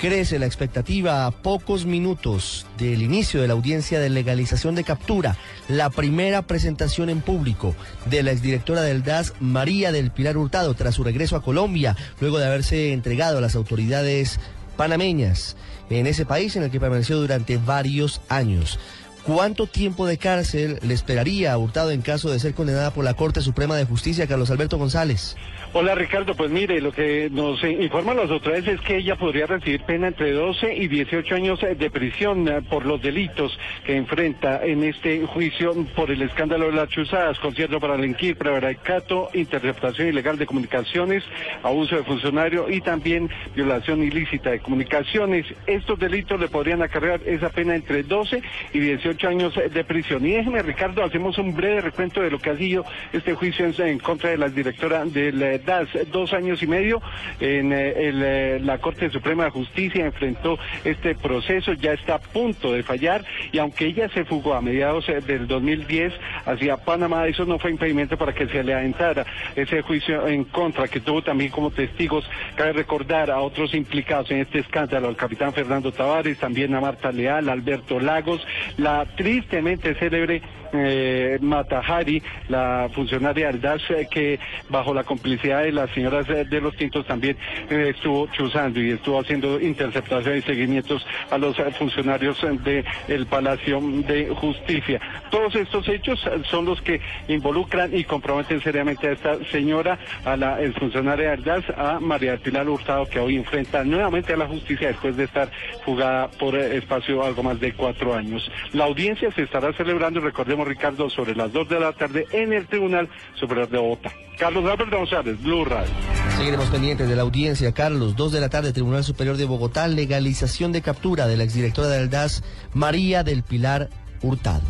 Crece la expectativa a pocos minutos del inicio de la audiencia de legalización de captura, la primera presentación en público de la exdirectora del DAS, María del Pilar Hurtado, tras su regreso a Colombia, luego de haberse entregado a las autoridades panameñas en ese país en el que permaneció durante varios años. ¿Cuánto tiempo de cárcel le esperaría a Hurtado en caso de ser condenada por la Corte Suprema de Justicia, Carlos Alberto González? Hola Ricardo, pues mire, lo que nos informan las autoridades es que ella podría recibir pena entre 12 y 18 años de prisión por los delitos que enfrenta en este juicio por el escándalo de las chuzadas, concierto para delinquir, prevaricato, interceptación ilegal de comunicaciones, abuso de funcionario y también violación ilícita de comunicaciones. Estos delitos le podrían acarrear esa pena entre 12 y 18 años de prisión. Y déjeme Ricardo, hacemos un breve recuento de lo que ha sido este juicio en, contra de la directora del eh, DAS, dos años y medio en eh, eh, la Corte Suprema de Justicia enfrentó este proceso, ya está a punto de fallar y aunque ella se fugó a mediados eh, del 2010 hacia Panamá, eso no fue impedimento para que se le aventara ese juicio en contra, que tuvo también como testigos, cabe recordar a otros implicados en este escándalo, al capitán Fernando Tavares, también a Marta Leal, Alberto Lagos, la tristemente célebre eh, Matajari, la funcionaria del DAS, que bajo la complicidad de las señoras de los Tintos también eh, estuvo chuzando y estuvo haciendo interceptaciones y seguimientos a los funcionarios del Palacio de Justicia. Todos estos hechos son los que involucran y comprometen seriamente a esta señora, a la funcionaria del DAS, a María Pilar Hurtado, que hoy enfrenta nuevamente a la justicia después de estar fugada por espacio algo más de cuatro años. Audiencia se estará celebrando, recordemos Ricardo, sobre las dos de la tarde en el Tribunal Superior de Bogotá. Carlos Alberto González, Blue Radio. Seguiremos pendientes de la audiencia, Carlos. Dos de la tarde, Tribunal Superior de Bogotá, legalización de captura de la exdirectora del DAS, María del Pilar Hurtado.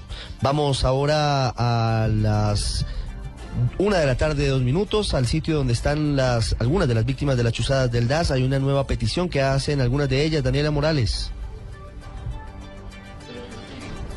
Vamos ahora a las una de la tarde, dos minutos, al sitio donde están las algunas de las víctimas de las chuzadas del DAS. Hay una nueva petición que hacen algunas de ellas, Daniela Morales.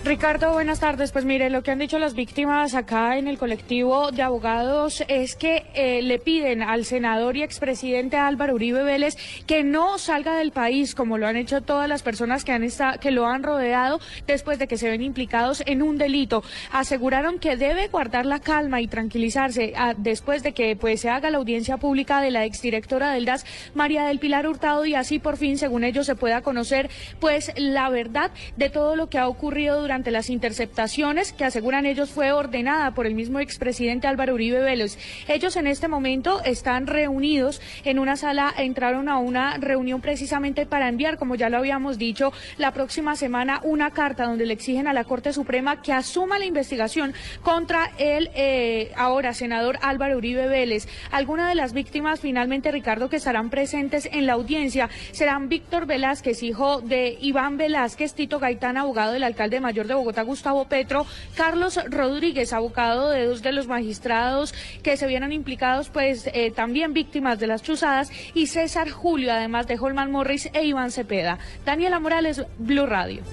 Ricardo, buenas tardes. Pues mire, lo que han dicho las víctimas acá en el colectivo de abogados es que eh, le piden al senador y expresidente Álvaro Uribe Vélez que no salga del país, como lo han hecho todas las personas que, han que lo han rodeado después de que se ven implicados en un delito. Aseguraron que debe guardar la calma y tranquilizarse ah, después de que pues, se haga la audiencia pública de la exdirectora del DAS, María del Pilar Hurtado, y así por fin, según ellos, se pueda conocer pues la verdad de todo lo que ha ocurrido durante las interceptaciones que aseguran ellos fue ordenada por el mismo expresidente Álvaro Uribe Vélez. Ellos en este momento están reunidos en una sala, entraron a una reunión precisamente para enviar, como ya lo habíamos dicho, la próxima semana una carta donde le exigen a la Corte Suprema que asuma la investigación contra el eh, ahora senador Álvaro Uribe Vélez. Algunas de las víctimas finalmente, Ricardo, que estarán presentes en la audiencia serán Víctor Velázquez, hijo de Iván Velázquez, Tito Gaitán, abogado del alcalde de Bogotá, Gustavo Petro, Carlos Rodríguez, abogado de dos de los magistrados que se vieron implicados, pues eh, también víctimas de las chuzadas, y César Julio, además de Holman Morris e Iván Cepeda. Daniela Morales, Blue Radio.